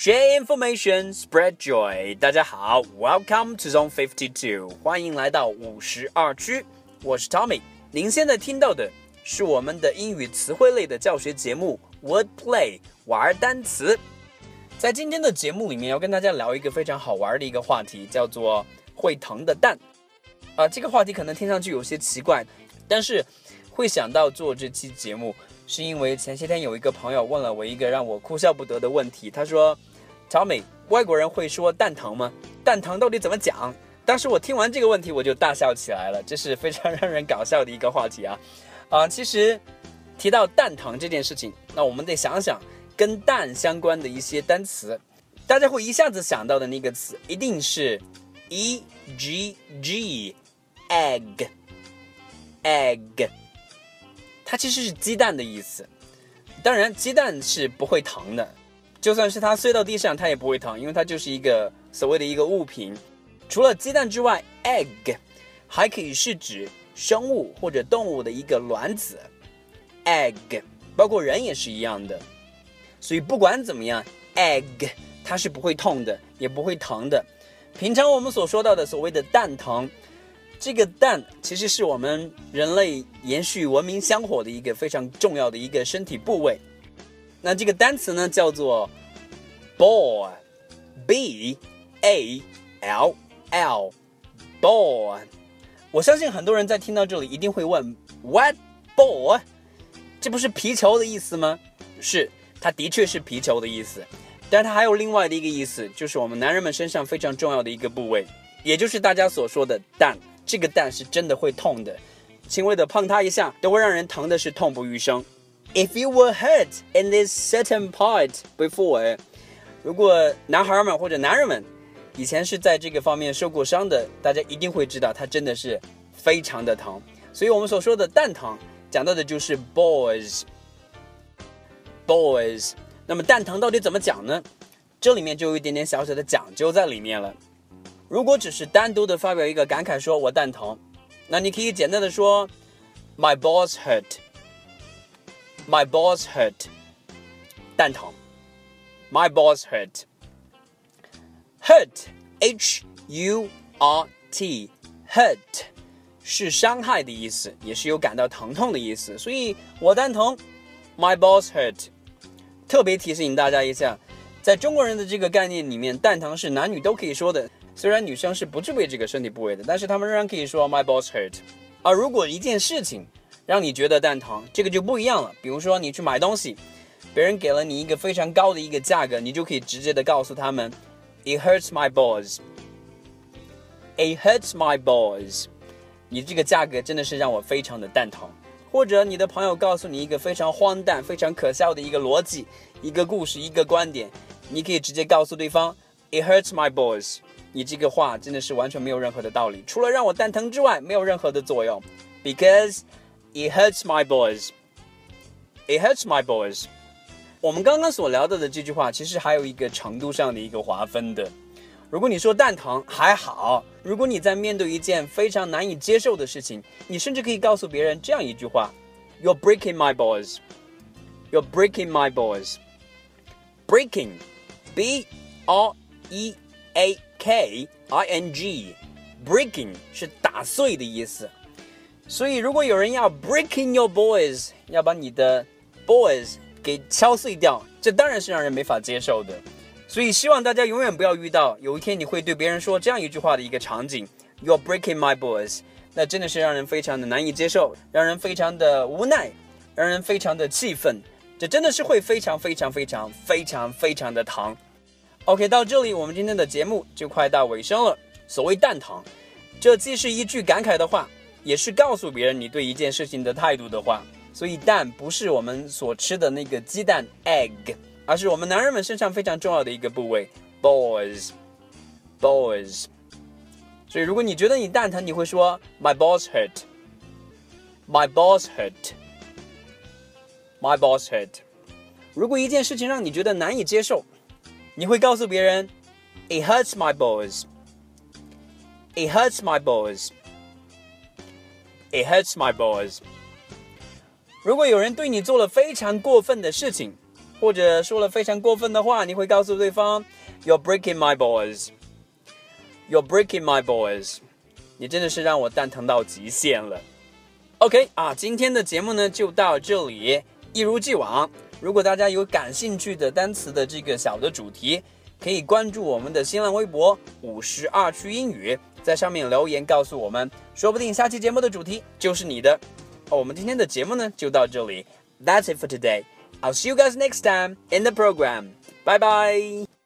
Share information, spread joy。大家好，Welcome to Zone Fifty Two，欢迎来到五十二区。我是 Tommy。您现在听到的是我们的英语词汇类的教学节目 Word Play 玩单词。在今天的节目里面，要跟大家聊一个非常好玩的一个话题，叫做会疼的蛋。啊，这个话题可能听上去有些奇怪，但是会想到做这期节目，是因为前些天有一个朋友问了我一个让我哭笑不得的问题，他说。小美，外国人会说蛋疼吗？蛋疼到底怎么讲？当时我听完这个问题，我就大笑起来了，这是非常让人搞笑的一个话题啊！啊，其实提到蛋疼这件事情，那我们得想想跟蛋相关的一些单词，大家会一下子想到的那个词一定是 e g g，egg，egg，它其实是鸡蛋的意思。当然，鸡蛋是不会疼的。就算是它碎到地上，它也不会疼，因为它就是一个所谓的一个物品。除了鸡蛋之外，egg 还可以是指生物或者动物的一个卵子。egg 包括人也是一样的。所以不管怎么样，egg 它是不会痛的，也不会疼的。平常我们所说到的所谓的蛋疼，这个蛋其实是我们人类延续文明香火的一个非常重要的一个身体部位。那这个单词呢，叫做 ball，b a l l，ball。我相信很多人在听到这里一定会问，what ball？这不是皮球的意思吗？是，它的确是皮球的意思，但它还有另外的一个意思，就是我们男人们身上非常重要的一个部位，也就是大家所说的蛋。这个蛋是真的会痛的，轻微的碰它一下，都会让人疼的是痛不欲生。If you were hurt in this certain part before，如果男孩们或者男人们以前是在这个方面受过伤的，大家一定会知道它真的是非常的疼。所以我们所说的蛋疼，讲到的就是 boys。boys。那么蛋疼到底怎么讲呢？这里面就有一点点小小的讲究在里面了。如果只是单独的发表一个感慨，说我蛋疼，那你可以简单的说，My balls hurt。My balls hurt，蛋疼。My balls hurt。Hurt，H U R T，hurt 是伤害的意思，也是有感到疼痛的意思。所以我蛋疼，My balls hurt。特别提醒大家一下，在中国人的这个概念里面，蛋疼是男女都可以说的。虽然女生是不具备这个身体部位的，但是他们仍然可以说 My balls hurt。而如果一件事情，让你觉得蛋疼，这个就不一样了。比如说你去买东西，别人给了你一个非常高的一个价格，你就可以直接的告诉他们，It hurts my balls. It hurts my balls. 你这个价格真的是让我非常的蛋疼。或者你的朋友告诉你一个非常荒诞、非常可笑的一个逻辑、一个故事、一个观点，你可以直接告诉对方，It hurts my balls. 你这个话真的是完全没有任何的道理，除了让我蛋疼之外，没有任何的作用，because It hurts my boys. It hurts my boys. 我们刚刚所聊到的这句话，其实还有一个程度上的一个划分的。如果你说蛋疼还好，如果你在面对一件非常难以接受的事情，你甚至可以告诉别人这样一句话：You're breaking my balls. You're breaking my balls. Breaking, B R E A K I N G. Breaking 是打碎的意思。 所以，如果有人要 breaking your boys，要把你的 boys 给敲碎掉，这当然是让人没法接受的。所以，希望大家永远不要遇到有一天你会对别人说这样一句话的一个场景：You're breaking my boys。那真的是让人非常的难以接受，让人非常的无奈，让人非常的气愤。这真的是会非常非常非常非常非常的疼。OK，到这里我们今天的节目就快到尾声了。所谓蛋疼，这既是一句感慨的话。也是告诉别人你对一件事情的态度的话，所以蛋不是我们所吃的那个鸡蛋 egg，而是我们男人们身上非常重要的一个部位 balls，balls。所以如果你觉得你蛋疼，你会说 my balls hurt，my balls hurt，my balls hurt。如果一件事情让你觉得难以接受，你会告诉别人 it hurts my balls，it hurts my balls。It hurts my balls。如果有人对你做了非常过分的事情，或者说了非常过分的话，你会告诉对方，You're breaking my balls。You're breaking my balls。你真的是让我蛋疼到极限了。OK 啊，今天的节目呢就到这里。一如既往，如果大家有感兴趣的单词的这个小的主题，可以关注我们的新浪微博五十二区英语，在上面留言告诉我们，说不定下期节目的主题就是你的。我们今天的节目呢就到这里。That's it for today. I'll see you guys next time in the program. Bye bye.